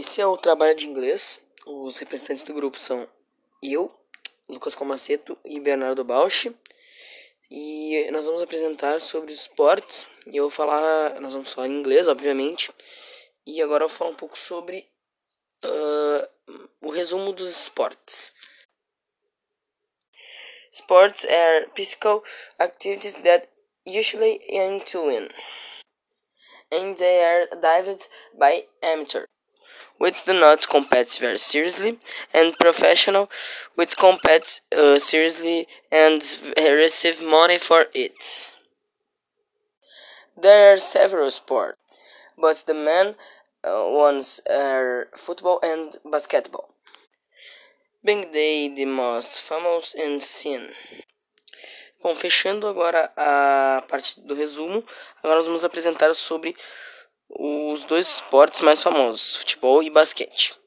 Esse é o trabalho de inglês. Os representantes do grupo são eu, Lucas Comaceto e Bernardo Bausch. E nós vamos apresentar sobre esportes. E eu vou falar, nós vamos falar em inglês, obviamente. E agora eu vou falar um pouco sobre uh, o resumo dos esportes. Sports are physical activities that usually aim to win, and they are dived by amateur which do not compete very seriously, and professional, which compete uh, seriously and receive money for it. There are several sports, but the main uh, ones are football and basketball, being they the most famous and seen. Bom, fechando agora a parte do resumo, agora nós vamos apresentar sobre os dois esportes mais famosos, futebol e basquete.